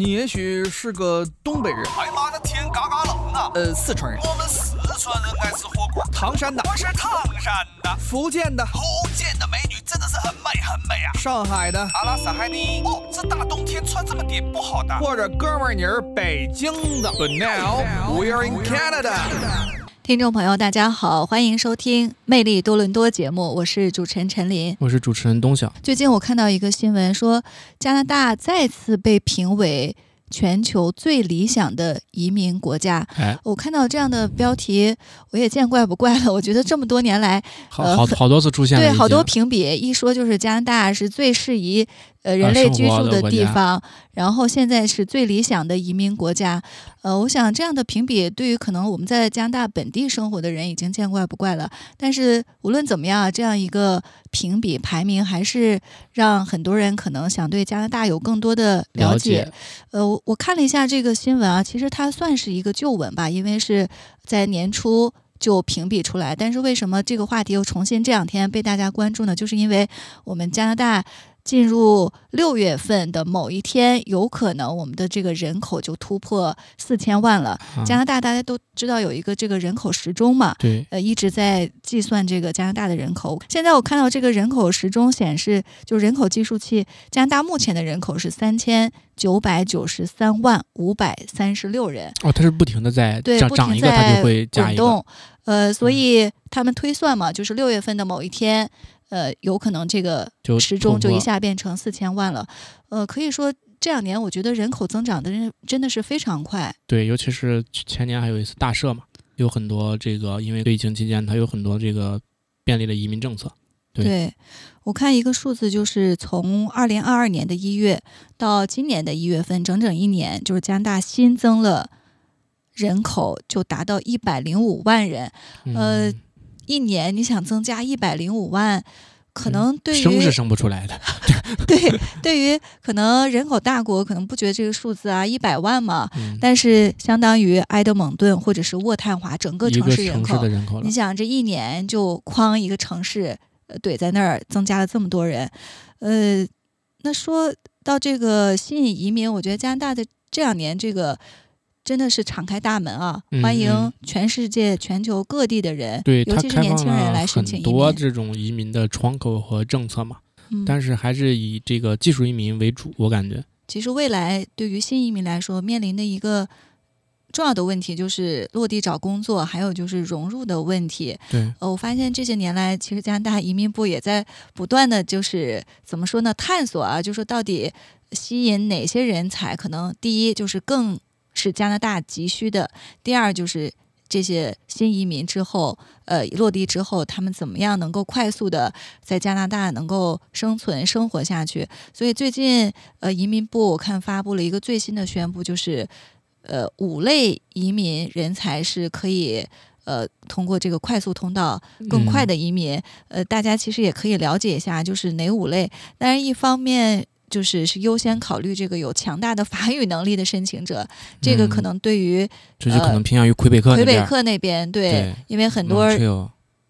你也许是个东北人，哎妈的天嘎嘎冷啊！呃，四川人，我们四川人爱吃火锅。唐山的，我是唐山的，福建的，福建的美女真的是很美很美啊！上海的，阿拉斯海尼。哦，这大冬天穿这么点不好的。或者哥们儿你是北京的。But now we're in Canada。听众朋友，大家好，欢迎收听《魅力多伦多》节目，我是主持人陈琳，我是主持人东晓。最近我看到一个新闻，说加拿大再次被评为全球最理想的移民国家。哎，我看到这样的标题，我也见怪不怪了。我觉得这么多年来，好好好多次出现对好多评比，一说就是加拿大是最适宜。呃，人类居住的地方，然后现在是最理想的移民国家。呃，我想这样的评比对于可能我们在加拿大本地生活的人已经见怪不怪了。但是无论怎么样，这样一个评比排名还是让很多人可能想对加拿大有更多的了解。呃，我我看了一下这个新闻啊，其实它算是一个旧闻吧，因为是在年初就评比出来。但是为什么这个话题又重新这两天被大家关注呢？就是因为我们加拿大。进入六月份的某一天，有可能我们的这个人口就突破四千万了。加拿大大家都知道有一个这个人口时钟嘛，对，呃，一直在计算这个加拿大的人口。现在我看到这个人口时钟显示，就人口计数器，加拿大目前的人口是三千九百九十三万五百三十六人。哦，它是不停的在对，涨一个它就会加一个。呃，所以他们推算嘛，就是六月份的某一天。呃，有可能这个时钟就一下变成四千万了。呃，可以说这两年我觉得人口增长的人真的是非常快。对，尤其是前年还有一次大赦嘛，有很多这个因为疫情期间它有很多这个便利的移民政策。对，我看一个数字，就是从二零二二年的一月到今年的一月份，整整一年，就是加拿大新增了人口就达到一百零五万人。呃。一年你想增加一百零五万，可能对于生是生不出来的。对，对于可能人口大国，可能不觉得这个数字啊，一百万嘛。但是相当于埃德蒙顿或者是渥太华整个城市人口，人口你想这一年就框一个城市怼在那儿，增加了这么多人。呃，那说到这个吸引移民，我觉得加拿大的这两年这个。真的是敞开大门啊，欢迎全世界、全球各地的人，对，尤其是年轻人来申请多这种移民的窗口和政策嘛，但是还是以这个技术移民为主，我感觉。其实未来对于新移民来说，面临的一个重要的问题就是落地找工作，还有就是融入的问题。对，呃，我发现这些年来，其实加拿大移民部也在不断的就是怎么说呢？探索啊，就是说到底吸引哪些人才？可能第一就是更。是加拿大急需的。第二就是这些新移民之后，呃，落地之后，他们怎么样能够快速的在加拿大能够生存生活下去？所以最近，呃，移民部我看发布了一个最新的宣布，就是，呃，五类移民人才是可以，呃，通过这个快速通道更快的移民。呃，大家其实也可以了解一下，就是哪五类。但是一方面。就是是优先考虑这个有强大的法语能力的申请者，这个可能对于这就可能偏向于魁北克魁北克那边对，因为很多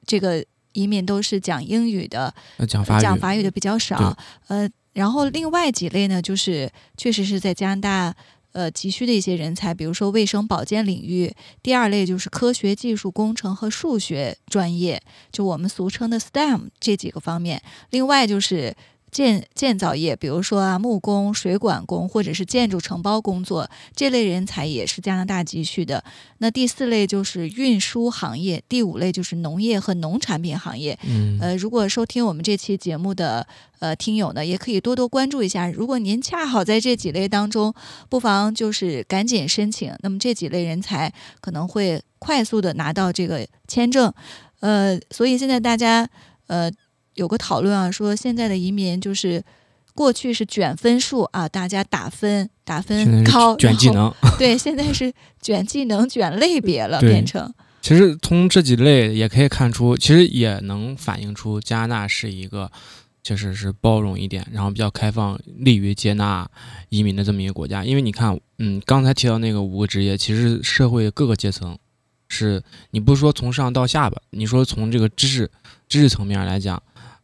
这个移民都是讲英语的，讲法讲法语的比较少。呃，然后另外几类呢，就是确实是在加拿大呃急需的一些人才，比如说卫生保健领域。第二类就是科学技术工程和数学专业，就我们俗称的 STEM 这几个方面。另外就是。建建造业，比如说啊，木工、水管工，或者是建筑承包工作，这类人才也是加拿大急需的。那第四类就是运输行业，第五类就是农业和农产品行业。嗯，呃，如果收听我们这期节目的呃听友呢，也可以多多关注一下。如果您恰好在这几类当中，不妨就是赶紧申请。那么这几类人才可能会快速的拿到这个签证。呃，所以现在大家呃。有个讨论啊，说现在的移民就是过去是卷分数啊，大家打分打分高，卷技能。对，现在是卷技能、卷类别了，变成。其实从这几类也可以看出，其实也能反映出加拿大是一个确实是包容一点，然后比较开放、利于接纳移民的这么一个国家。因为你看，嗯，刚才提到那个五个职业，其实社会各个阶层是你不是说从上到下吧？你说从这个知识知识层面来讲。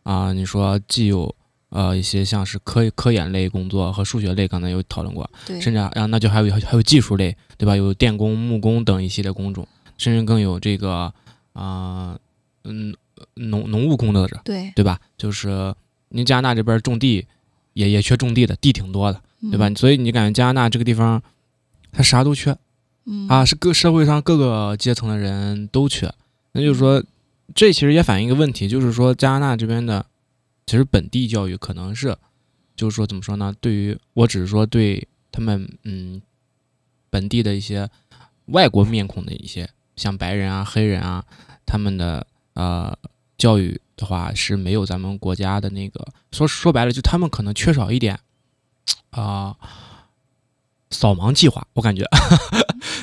啊，你说既有呃一些像是科科研类工作和数学类，刚才有讨论过，对，甚至啊，那就还有还有技术类，对吧？有电工、木工等一系列工种，甚至更有这个啊、嗯农农务工的者，对对吧？就是您加拿大这边种地也也缺种地的，地挺多的，对吧？嗯所以你感觉加拿大这个地方，它啥都缺嗯啊，是各社会上各个阶层的人都缺。那就是说，这其实也反映一个问题，就是说加拿大这边的其实本地教育可能是，就是说怎么说呢？对于我只是说对他们嗯本地的一些外国面孔的一些像白人啊、黑人啊，他们的呃教育的话是没有咱们国家的那个说说白了，就他们可能缺少一点啊、扫盲计划，我感觉。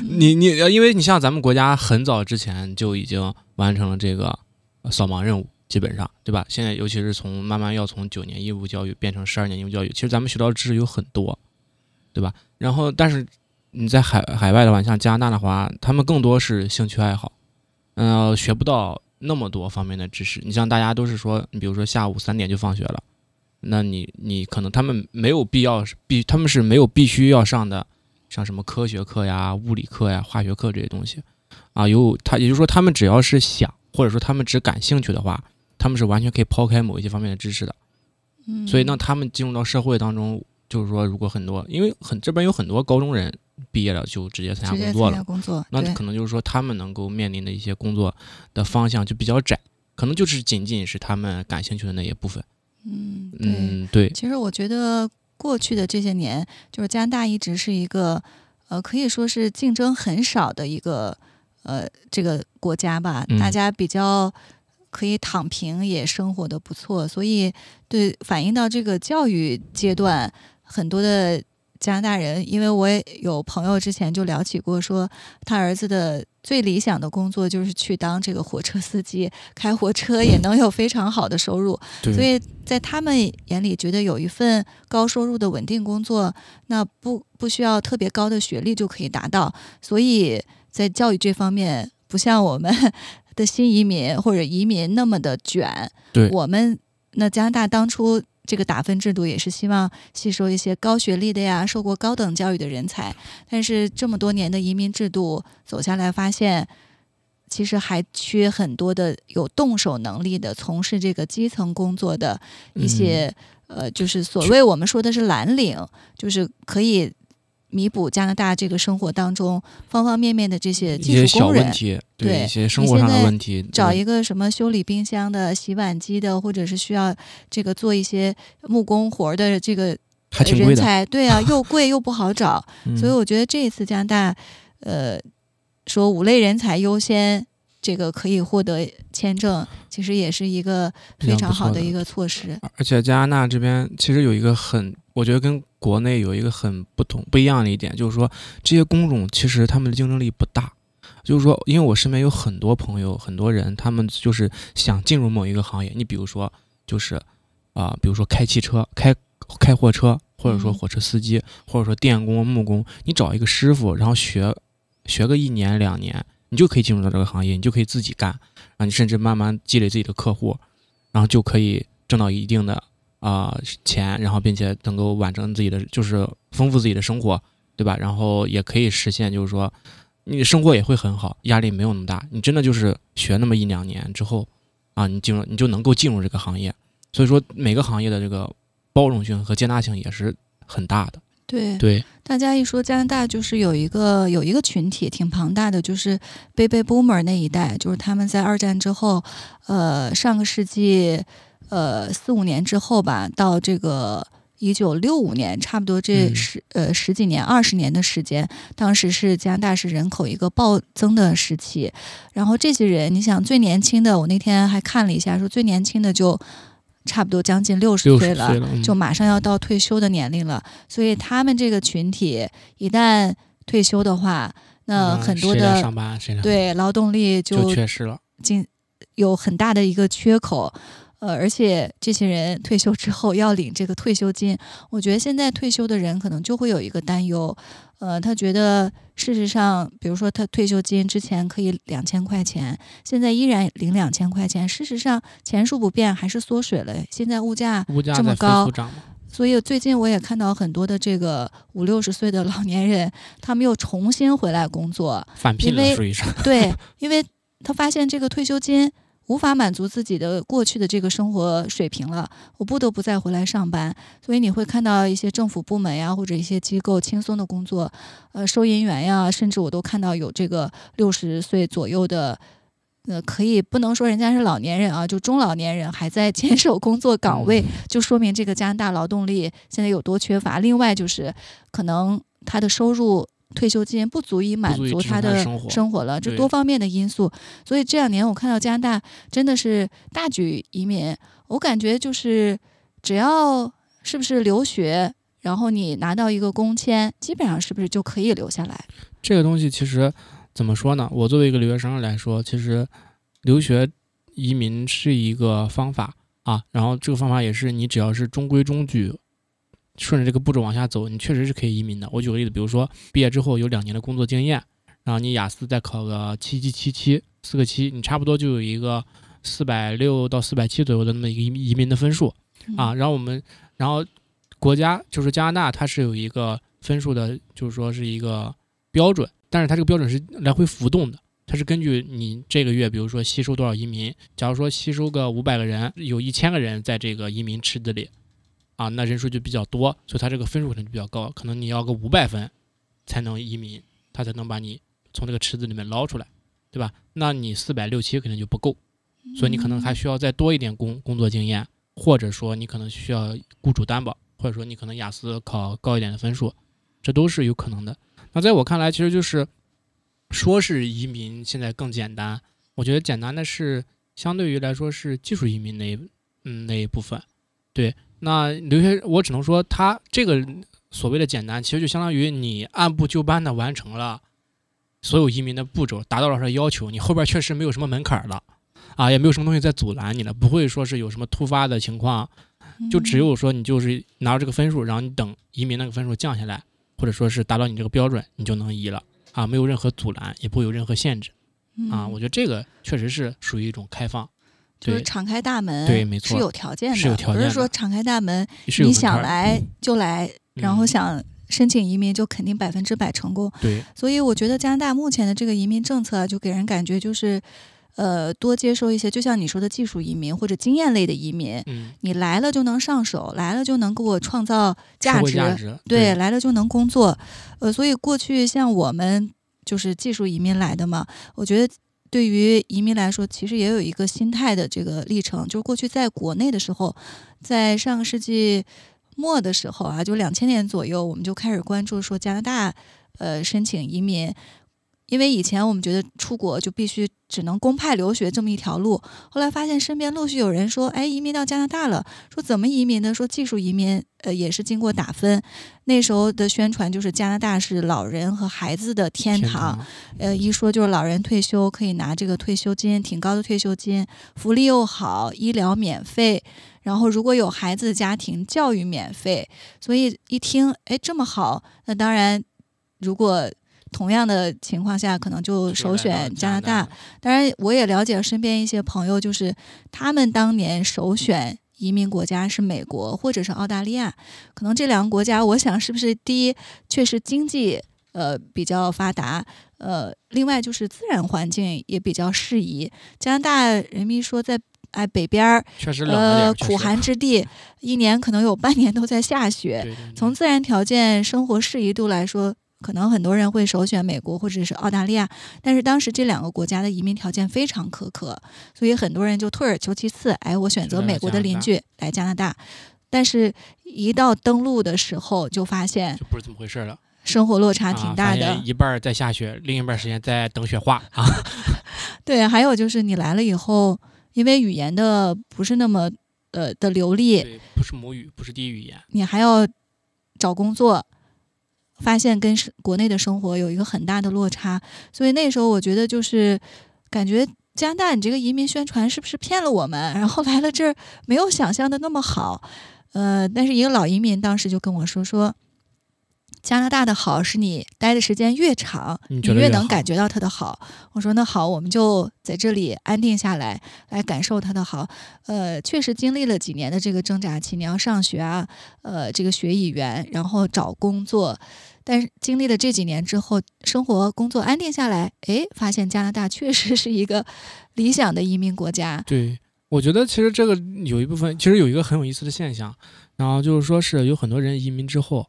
你你因为你像咱们国家很早之前就已经完成了这个扫盲任务，基本上对吧？现在尤其是从慢慢要从九年义务教育变成十二年义务教育，其实咱们学到的知识有很多，对吧？然后但是你在海海外的话，像加拿大的话，他们更多是兴趣爱好，嗯、学不到那么多方面的知识。你像大家都是说，你比如说下午三点就放学了，那你你可能他们没有必要必他们是没有必须要上的，像什么科学课呀、物理课呀、化学课这些东西啊，有他也就是说他们只要是想，或者说他们只感兴趣的话，他们是完全可以抛开某一些方面的知识的。嗯所以那，他们进入到社会当中，就是说，如果很多，因为很这边有很多高中人毕业了就直接参加工作了，工作，那可能就是说他们能够面临的一些工作的方向就比较窄，可能就是仅仅是他们感兴趣的那一部分。嗯对。嗯，对，其实我觉得过去的这些年，就是加拿大一直是一个呃，可以说是竞争很少的一个呃这个国家吧，嗯大家比较可以躺平，也生活的不错，所以对反映到这个教育阶段，很多的。加拿大人，因为我也有朋友之前就聊起过，说他儿子的最理想的工作就是去当这个火车司机，开火车也能有非常好的收入。对，所以在他们眼里，觉得有一份高收入的稳定工作，那不不需要特别高的学历就可以达到。所以在教育这方面，不像我们的新移民或者移民那么的卷。对我们那加拿大当初。这个打分制度也是希望吸收一些高学历的呀，受过高等教育的人才。但是这么多年的移民制度走下来，发现其实还缺很多的有动手能力的、从事这个基层工作的一些、呃，就是所谓我们说的是蓝领，就是可以弥补加拿大这个生活当中方方面面的这些一些技术工人。小问题，对一些生活上的问题，找一个什么修理冰箱的、洗碗机的，或者是需要这个做一些木工活儿的这个人才，对啊，又 贵又不好找。嗯所以我觉得这一次加拿大，呃，说五类人才优先，这个可以获得签证，其实也是一个非常好的一个措施。而且加拿大这边其实有一个很，我觉得跟国内有一个很不同不一样的一点，就是说这些工种其实他们的竞争力不大。就是说，因为我身边有很多朋友，很多人，他们就是想进入某一个行业。你比如说，就是啊、比如说开汽车、开开货车，或者说嗯火车司机，或者说电工、木工，你找一个师傅，然后学学个一年两年，你就可以进入到这个行业，你就可以自己干，然后你甚至慢慢积累自己的客户，然后就可以挣到一定的啊、钱，然后并且能够完成自己的，就是丰富自己的生活，对吧？然后也可以实现，就是说你的生活也会很好，压力没有那么大。你真的就是学那么一两年之后啊，你进入你就能够进入这个行业。所以说每个行业的这个包容性和接纳性也是很大的。对，对，大家一说加拿大，就是有一个有一个群体挺庞大的，就是 baby boomer 那一代，就是他们在二战之后，呃，上个世纪呃四五年之后吧，到这个。一九六五年，差不多这嗯十、呃十几年、二十年的时间，当时是加拿大是人口一个暴增的时期。然后这些人，你想最年轻的，我那天还看了一下，说最年轻的就差不多将近六十岁了，岁了，嗯就马上要到退休的年龄了，所以他们这个群体一旦退休的话，那嗯很多的上班谁对劳动力就就缺失了。进有很大的一个缺口。呃，而且这些人退休之后要领这个退休金，我觉得现在退休的人可能就会有一个担忧，呃，他觉得事实上，比如说他退休金之前可以两千块钱，现在依然领两千块钱，事实上钱数不变，还是缩水了。现在物价这么高，所以最近我也看到很多的这个五六十岁的老年人，他们又重新回来工作，返聘了，属于是对，因为他发现这个退休金。无法满足自己的过去的这个生活水平了，我不得不再回来上班。所以你会看到一些政府部门呀，或者一些机构轻松的工作，呃，收银员呀，甚至我都看到有这个六十岁左右的，呃，可以不能说人家是老年人啊，就中老年人还在坚守工作岗位，就说明这个加拿大劳动力现在有多缺乏。另外就是可能他的收入。退休金不足以满足他的生活了，这多方面的因素。所以这两年我看到加拿大真的是大举移民，我感觉就是只要是不是留学，然后你拿到一个工签，基本上是不是就可以留下来？这个东西其实怎么说呢？我作为一个留学生来说，其实留学移民是一个方法啊，然后这个方法也是你只要是中规中矩。顺着这个步骤往下走，你确实是可以移民的。我举个例子，比如说毕业之后有两年的工作经验，然后你雅思再考个七七七七四个七，你差不多就有一个四百六到四百七左右的那么一个移移民的分数啊。然后我们，然后国家就是加拿大，它是有一个分数的，就是说是一个标准，但是它这个标准是来回浮动的，它是根据你这个月，比如说吸收多少移民，假如说吸收个五百个人，有一千个人在这个移民池子里。啊，那人数就比较多，所以他这个分数可能就比较高，可能你要个五百分才能移民，他才能把你从这个池子里面捞出来，对吧？那你四百六七肯定就不够，所以你可能还需要再多一点工工作经验，或者说你可能需要雇主担保，或者说你可能雅思考高一点的分数，这都是有可能的。那在我看来，其实就是说是移民现在更简单，我觉得简单的是相对于来说是技术移民那一嗯那一部分，对。那留学，我只能说，他这个所谓的简单，其实就相当于你按部就班的完成了所有移民的步骤，达到了他的要求，你后边确实没有什么门槛了，啊，也没有什么东西在阻拦你了，不会说是有什么突发的情况，就只有说你就是拿到这个分数，然后你等移民那个分数降下来，或者说是达到你这个标准，你就能移了，啊，没有任何阻拦，也不会有任何限制，啊，我觉得这个确实是属于一种开放。就是敞开大门，对，没错，是有条件的，不是说敞开大门，你想来就来，然后想申请移民就肯定百分之百成功。对，所以我觉得加拿大目前的这个移民政策就给人感觉就是，呃，多接受一些，就像你说的技术移民或者经验类的移民，你来了就能上手，来了就能给我创造价值，对，来了就能工作。呃，所以过去像我们就是技术移民来的嘛，我觉得。对于移民来说，其实也有一个心态的这个历程。就是过去在国内的时候，在上个世纪末的时候啊，就两千年左右，我们就开始关注说加拿大，呃，申请移民。因为以前我们觉得出国就必须只能公派留学这么一条路，后来发现身边陆续有人说，哎，移民到加拿大了，说怎么移民呢？说技术移民，呃，也是经过打分。那时候的宣传就是加拿大是老人和孩子的天堂，呃，一说就是老人退休可以拿这个退休金，挺高的退休金，福利又好，医疗免费，然后如果有孩子的家庭，教育免费。所以一听，哎，这么好，那当然，如果。同样的情况下，可能就首选加拿大。当然，我也了解身边一些朋友，就是他们当年首选移民国家是美国或者是澳大利亚。可能这两个国家，我想是不是第一，确实经济呃比较发达，呃，另外就是自然环境也比较适宜。加拿大人民说在哎北边儿，呃苦寒之地，一年可能有半年都在下雪。从自然条件、生活适宜度来说。可能很多人会首选美国或者是澳大利亚，但是当时这两个国家的移民条件非常苛刻，所以很多人就退而求其次，哎，我选择美国的邻居来加拿大。但是，一到登陆的时候，就发现就不是这么回事了，生活落差挺大的。一半在下雪，另一半时间在等雪化啊。对，还有就是你来了以后，因为语言的不是那么呃的流利，不是母语，不是第一语言，你还要找工作。发现跟国内的生活有一个很大的落差，所以那时候我觉得就是感觉加拿大，你这个移民宣传是不是骗了我们？然后来了这儿没有想象的那么好。呃，但是一个老移民当时就跟我说说。加拿大的好是你待的时间越长，你越能感觉到它的好。我说那好，我们就在这里安定下来，来感受它的好。呃，确实经历了几年的这个挣扎期，你要上学啊，呃，这个学语言，然后找工作。但是经历了这几年之后，生活工作安定下来，哎，发现加拿大确实是一个理想的移民国家。对，我觉得其实这个有一部分，其实有一个很有意思的现象，然后就是说是有很多人移民之后。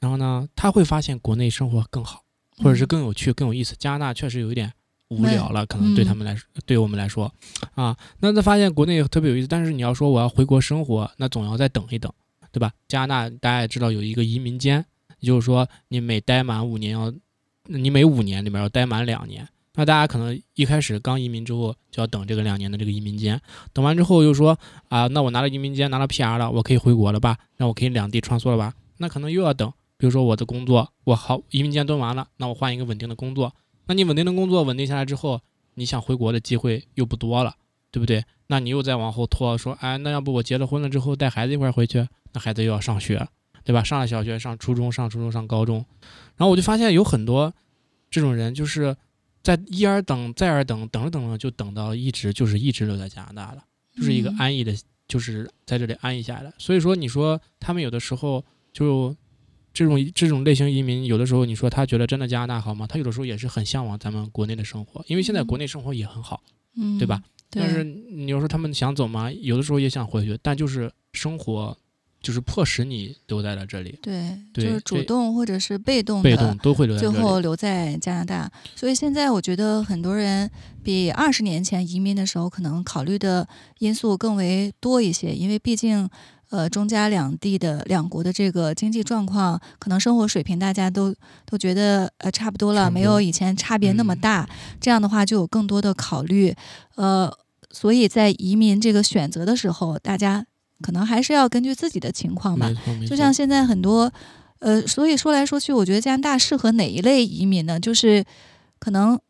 然后呢，他会发现国内生活更好，或者是更有趣、更有意思。加拿大确实有一点无聊了，可能对他们来说，对我们来说，啊，那他发现国内特别有意思。但是你要说我要回国生活，那总要再等一等，对吧？加拿大大家也知道有一个移民监，也就是说你每待满五年要，你每五年里面要待满两年。那大家可能一开始刚移民之后就要等这个两年的这个移民监，等完之后又说啊，那我拿了移民监，拿了 PR 了，我可以回国了吧？那我可以两地穿梭了吧？那可能又要等。比如说我的工作，我好移民间蹲完了，那我换一个稳定的工作。那你稳定的工作稳定下来之后，你想回国的机会又不多了，对不对？那你又再往后拖，说，哎，那要不我结了婚了之后带孩子一块回去？那孩子又要上学，对吧？上了小学，上初中，上初中，上高中。然后我就发现有很多这种人，就是在一而等，再而等，等着等着就等到一直就是一直留在加拿大了，就是一个安逸的，就是在这里安逸下来。所以说，你说他们有的时候就。这种这种类型移民，有的时候你说他觉得真的加拿大好吗？他有的时候也是很向往咱们国内的生活，因为现在国内生活也很好，嗯，对吧？但是你要说他们想走吗？有的时候也想回去，但就是生活就是迫使你留在了这里。对，就是主动或者是被动被动都会留在最后留在加拿大。所以现在我觉得很多人比二十年前移民的时候可能考虑的因素更为多一些，因为毕竟。呃，中加两地的两国的这个经济状况，可能生活水平大家都都觉得呃差不多了，没有以前差别那么大。这样的话就有更多的考虑，呃，所以在移民这个选择的时候，大家可能还是要根据自己的情况吧。就像现在很多，呃，所以说来说去，我觉得加拿大适合哪一类移民呢？就是可能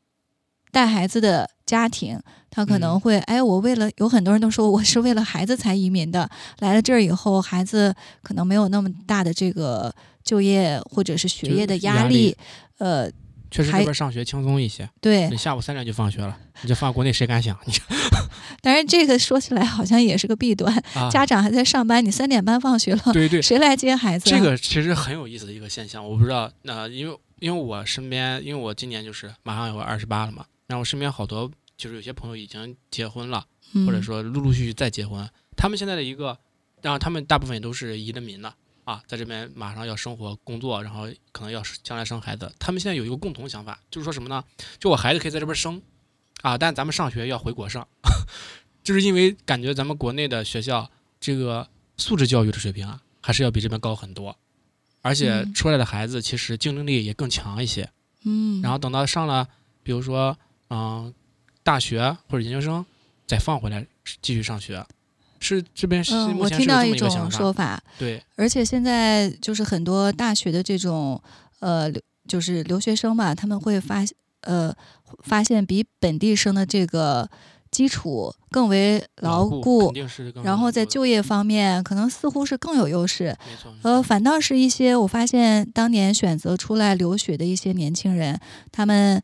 带孩子的家庭。他可能会，哎，我为了有很多人都说我是为了孩子才移民的，来了这儿以后，孩子可能没有那么大的这个就业或者是学业的压力，呃，确实这边上学轻松一些。对，你下午三点就放学了，你这放国内谁敢想？你，当然这个说起来好像也是个弊端，家长还在上班，你三点半放学了，对对，谁来接孩子？这个其实很有意思的一个现象，我不知道，那因为因为我身边，因为我今年就是马上要二十八了嘛，然后我身边好多。就是有些朋友已经结婚了，或者说陆陆续续再结婚。他们现在的一个，然后他们大部分也都是移的民了啊，在这边马上要生活工作，然后可能要将来生孩子。他们现在有一个共同想法，就是说什么呢？就我孩子可以在这边生啊，但咱们上学要回国上，就是因为感觉咱们国内的学校这个素质教育的水平啊，还是要比这边高很多，而且出来的孩子其实竞争力也更强一些。嗯，然后等到上了，比如说，嗯。大学或者研究生再放回来继续上学，是这边是我听到一种说法，对，而且现在就是很多大学的这种呃，就是留学生吧，他们会发呃发现比本地生的这个基础更为牢固，然后在就业方面可能似乎是更有优势，呃，反倒是一些我发现当年选择出来留学的一些年轻人，他们。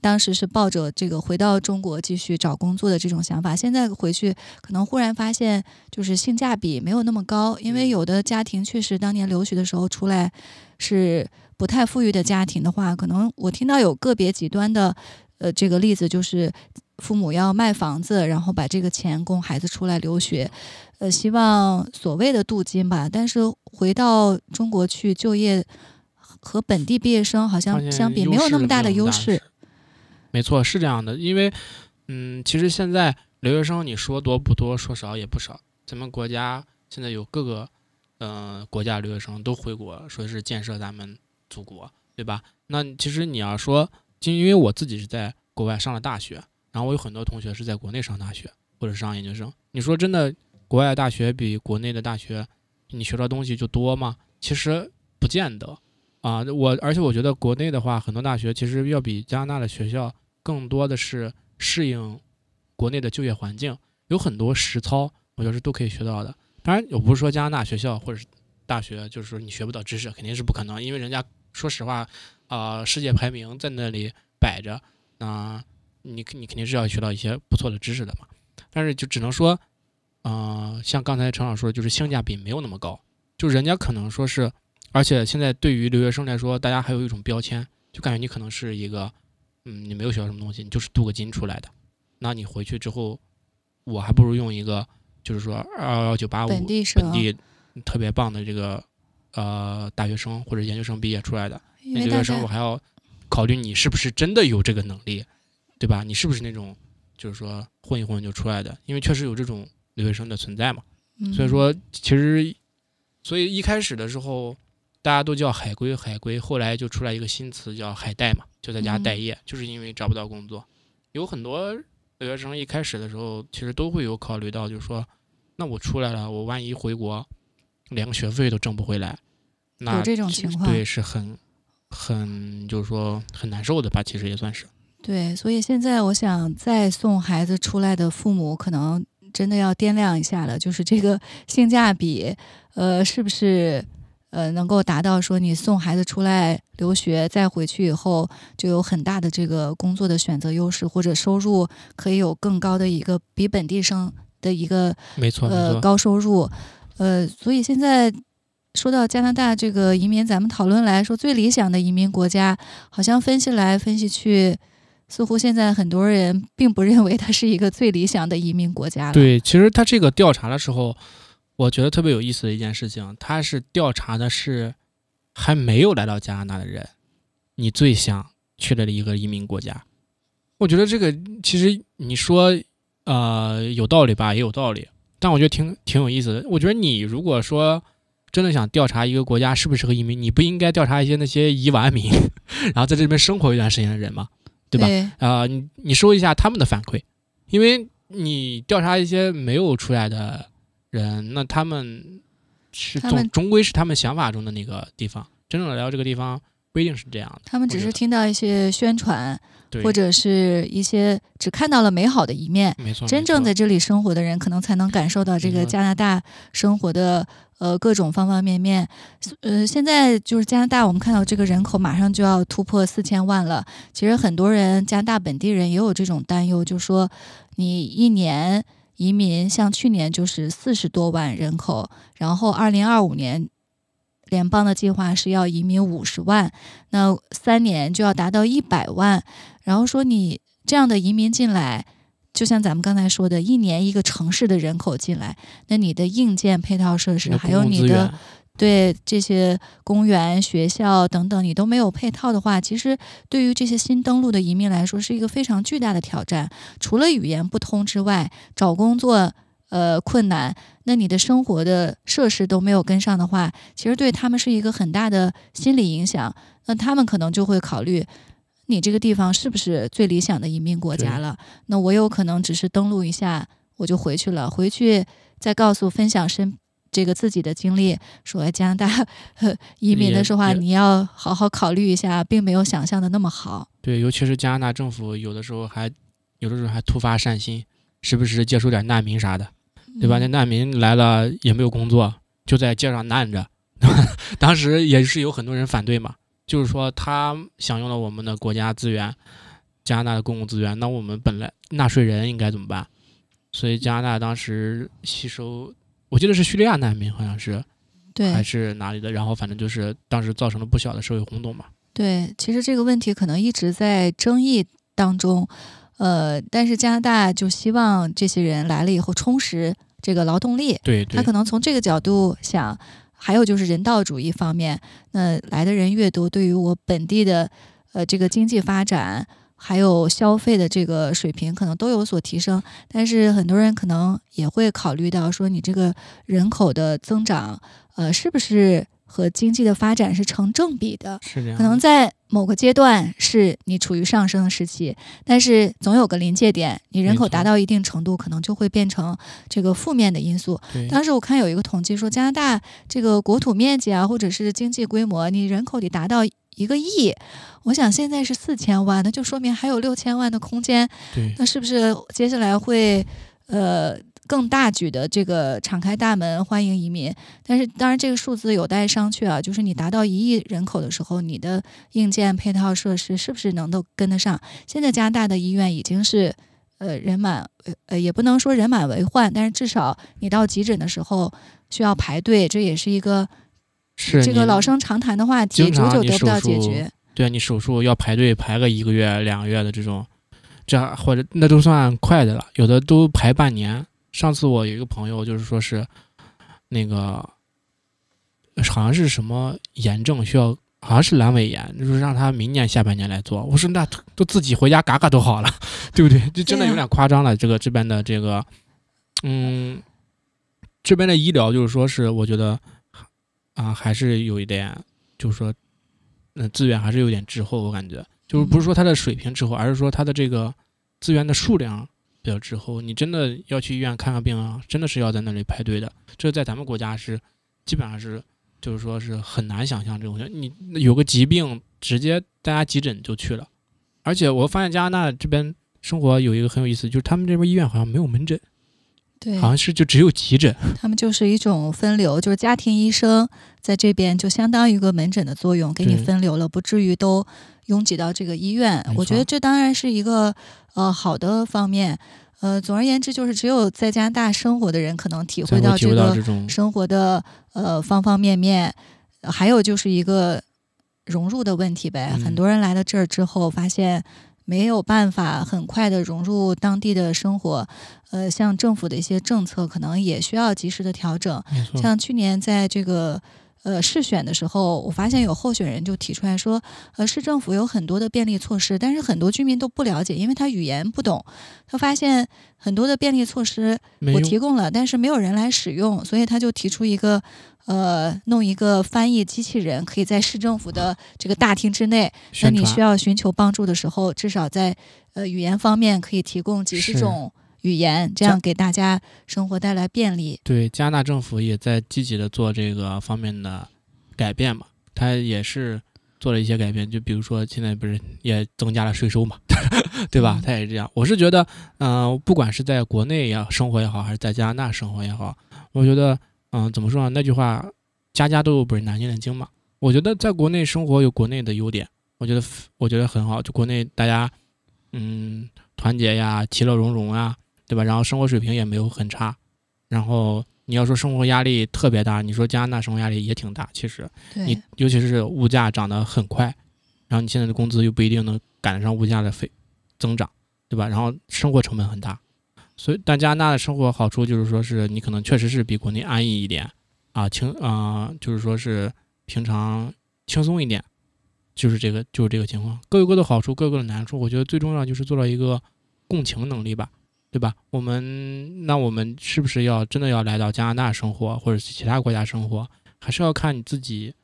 当时是抱着这个回到中国继续找工作的这种想法，现在回去可能忽然发现，就是性价比没有那么高，因为有的家庭确实当年留学的时候出来是不太富裕的家庭的话，可能我听到有个别极端的，呃，这个例子就是父母要卖房子，然后把这个钱供孩子出来留学，呃，希望所谓的镀金吧，但是回到中国去就业和本地毕业生好像相比没有那么大的优势。没错，是这样的，因为，嗯，其实现在留学生你说多不多，说少也不少。咱们国家现在有各个，嗯，国家留学生都回国，说是建设咱们祖国，对吧？那其实你要说，就因为我自己是在国外上了大学，然后我有很多同学是在国内上大学或者上研究生。你说真的，国外大学比国内的大学，你学到东西就多吗？其实不见得。啊，我而且我觉得国内的话，很多大学其实要比加拿大的学校更多的是适应国内的就业环境，有很多实操，我觉得是都可以学到的。当然，我不是说加拿大学校或者是大学，就是说你学不到知识，肯定是不可能，因为人家说实话，啊、世界排名在那里摆着，那、你你肯定是要学到一些不错的知识的嘛。但是就只能说，呃，像刚才陈老师说的，就是性价比没有那么高，就人家可能说是，而且现在对于留学生来说，大家还有一种标签，就感觉你可能是一个，嗯，你没有学到什么东西，你就是镀个金出来的。那你回去之后，我还不如用一个，就是说二幺九八五本地生本地特别棒的这个呃大学生或者研究生毕业出来的，那留学生我还要考虑你是不是真的有这个能力，对吧？你是不是那种就是说混一混就出来的？因为确实有这种留学生的存在嘛。所以嗯说，其实，所以一开始的时候，大家都叫海归，海归，后来就出来一个新词叫海带嘛，就在家嗯待业，就是因为找不到工作。有很多留学生一开始的时候，其实都会有考虑到，就是说，那我出来了，我万一回国，连个学费都挣不回来，那有这种情况对，是很很就是说很难受的吧，其实也算是。对，所以现在我想再送孩子出来的父母，可能真的要掂量一下了，就是这个性价比，呃，是不是呃能够达到说你送孩子出来留学，再回去以后就有很大的这个工作的选择优势，或者收入可以有更高的一个比本地生的一个。呃高收入，呃，所以现在说到加拿大这个移民，咱们讨论来说最理想的移民国家，好像分析来分析去，似乎现在很多人并不认为它是一个最理想的移民国家了。，对，其实他这个调查的时候，我觉得特别有意思的一件事情，他是调查的是还没有来到加拿大的人，你最想去的一个移民国家。我觉得这个其实你说呃有道理吧，也有道理，但我觉得挺挺有意思的。我觉得你如果说真的想调查一个国家适不适合移民，你不应该调查一些那些移完民，然后在这边生活一段时间的人吗？对吧？对啊、你你说一下他们的反馈，因为你调查一些没有出来的人，那他们是他们总终归是他们想法中的那个地方，真正来到这个地方不一定是这样的。他们只是听到一些宣传，或者是一些只看到了美好的一面。没错，真正在这里生活的人，可能才能感受到这个加拿大生活的呃各种方方面面。呃，现在就是加拿大，我们看到这个人口马上就要突破四千万了。其实很多人，加拿大本地人也有这种担忧，就说你一年移民，像去年就是四十多万人口，然后二零二五年。联邦的计划是要移民五十万，那三年就要达到一百万。然后说你这样的移民进来，就像咱们刚才说的，一年一个城市的人口进来，那你的硬件配套设施，还有你的源对这些公园、学校等等，你都没有配套的话，其实对于这些新登陆的移民来说，是一个非常巨大的挑战。除了语言不通之外，找工作呃困难，那你的生活的设施都没有跟上的话，其实对他们是一个很大的心理影响。那他们可能就会考虑。你这个地方是不是最理想的移民国家了？那我有可能只是登录一下，我就回去了。回去再告诉分享身这个自己的经历，说哎加拿大呵移民的时候啊，你要好好考虑一下，并没有想象的那么好。对，尤其是加拿大政府有的时候还有的时候还突发善心，时不时接收点难民啥的，对吧？那嗯难民来了也没有工作，就在街上难着。当时也是有很多人反对嘛，就是说他享用了我们的国家资源，加拿大的公共资源，那我们本来纳税人应该怎么办？所以加拿大当时吸收，我记得是叙利亚难民，好像是对还是哪里的，然后反正就是当时造成了不小的社会轰动嘛。对，其实这个问题可能一直在争议当中，呃，但是加拿大就希望这些人来了以后充实这个劳动力，对对他可能从这个角度想，还有就是人道主义方面，那来的人越多，对于我本地的呃这个经济发展，还有消费的这个水平，可能都有所提升。但是很多人可能也会考虑到说，你这个人口的增长，呃，是不是和经济的发展是成正比的？是这样。可能在某个阶段是你处于上升的时期，但是总有个临界点，你人口达到一定程度，可能就会变成这个负面的因素。对当时我看有一个统计说，加拿大这个国土面积啊，或者是经济规模，你人口得达到一个亿，我想现在是四千万，那就说明还有六千万的空间。对，那是不是接下来会呃更大举的这个敞开大门欢迎移民？但是当然这个数字有待商榷啊。就是你达到一亿人口的时候，你的硬件配套设施是不是能够跟得上？现在加拿大的医院已经是呃人满呃呃也不能说人满为患，但是至少你到急诊的时候需要排队，这也是一个这个老生常谈的话题，久久得不到解决。对啊你手术要排队排个一个月、两个月的这种，这样或者那都算快的了，有的都排半年。上次我有一个朋友，就是说是那个好像是什么炎症需要，好像是阑尾炎，就是让他明年下半年来做。我说那都自己回家嘎嘎都好了，对不对？就真的有点夸张了。这个这边的这个，嗯，这边的医疗就是说是我觉得啊，还是有一点，就是说，嗯，资源还是有点滞后，我感觉就是不是说它的水平滞后，而是说它的这个资源的数量比较滞后。你真的要去医院看个病啊，真的是要在那里排队的。这在咱们国家是基本上是，就是说是很难想象这种。你有个疾病，直接大家急诊就去了。而且我发现加拿大这边生活有一个很有意思，就是他们这边医院好像没有门诊，对，好像是就只有急诊。他们就是一种分流，就是家庭医生在这边就相当于一个门诊的作用，给你分流了，不至于都拥挤到这个医院。我觉得这当然是一个呃好的方面。呃，总而言之，就是只有在加拿大生活的人可能体会到这个生活的呃方方面面，呃还有就是一个融入的问题呗。嗯很多人来了这儿之后，发现没有办法很快的融入当地的生活，呃，像政府的一些政策可能也需要及时的调整。像去年在这个呃试选的时候，我发现有候选人就提出来说，呃，市政府有很多的便利措施，但是很多居民都不了解，因为他语言不懂。他发现很多的便利措施我提供了，但是没有人来使用，所以他就提出一个，呃，弄一个翻译机器人，可以在市政府的这个大厅之内，那你需要寻求帮助的时候，至少在呃语言方面可以提供几十种语言，这样给大家生活带来便利。对，加拿大政府也在积极的做这个方面的改变嘛，它也是做了一些改变，就比如说现在不是也增加了税收嘛，对吧嗯？它也是这样。我是觉得，嗯、不管是在国内也生活也好，还是在加拿大生活也好，我觉得，嗯、怎么说呢？那句话，家家都有本难念的经嘛。我觉得在国内生活有国内的优点，我觉得我觉得很好。就国内大家，嗯，团结呀，其乐融融啊，对吧？然后生活水平也没有很差，然后你要说生活压力特别大，你说加拿大生活压力也挺大。其实你，尤其是物价涨得很快，然后你现在的工资又不一定能赶得上物价的飞增长，对吧？然后生活成本很大，所以但加拿大的生活好处就是说是你可能确实是比国内安逸一点啊，轻啊、就是说是平常轻松一点，就是这个就是这个情况，各有各的好处，各有各的难处。我觉得最重要就是做到一个共情能力吧。对吧？我们那我们是不是要真的要来到加拿大生活，或者是其他国家生活，还是要看你自己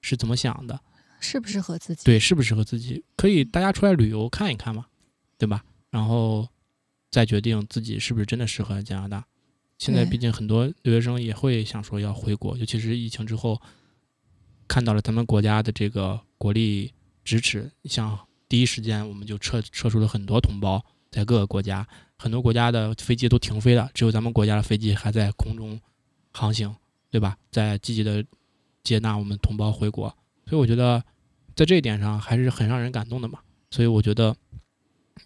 是怎么想的，适不适合自己？对，适不适合自己？可以大家出来旅游看一看嘛，对吧？然后再决定自己是不是真的适合加拿大。现在毕竟很多留学生也会想说要回国，尤其是疫情之后，看到了咱们国家的这个国力支持，像第一时间我们就撤撤出了很多同胞，在各个国家，很多国家的飞机都停飞了，只有咱们国家的飞机还在空中航行，对吧？在积极的接纳我们同胞回国，所以我觉得在这一点上还是很让人感动的嘛。所以我觉得，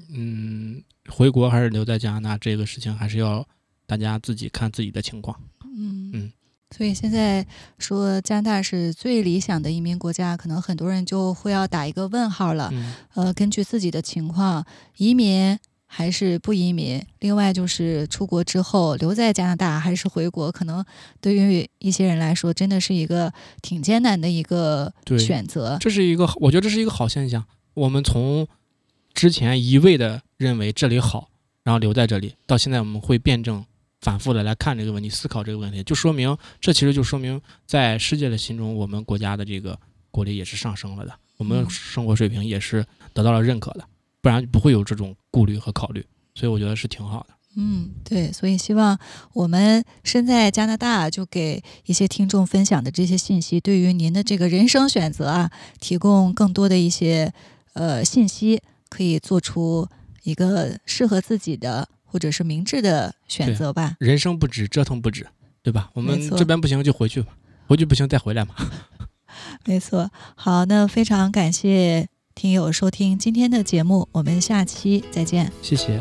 嗯，回国还是留在加拿大这个事情，还是要大家自己看自己的情况。嗯嗯所以现在说加拿大是最理想的移民国家，可能很多人就会要打一个问号了。嗯，呃，根据自己的情况，移民还是不移民？另外就是出国之后留在加拿大还是回国，可能对于一些人来说，真的是一个挺艰难的一个选择。这是一个，我觉得这是一个好现象。我们从之前一味的认为这里好，然后留在这里，到现在我们会辩证、反复的来看这个问题，思考这个问题，就说明这其实就说明在世界的心中，我们国家的这个国力也是上升了的，我们嗯生活水平也是得到了认可的，不然不会有这种顾虑和考虑。所以我觉得是挺好的。嗯，对，所以希望我们身在加拿大，就给一些听众分享的这些信息，对于您的这个人生选择啊，提供更多的一些呃信息，可以做出一个适合自己的或者是明智的选择吧。人生不止，折腾不止，对吧？我们这边不行就回去吧，回去不行再回来嘛。没错，好，那非常感谢听友收听今天的节目，我们下期再见。谢谢。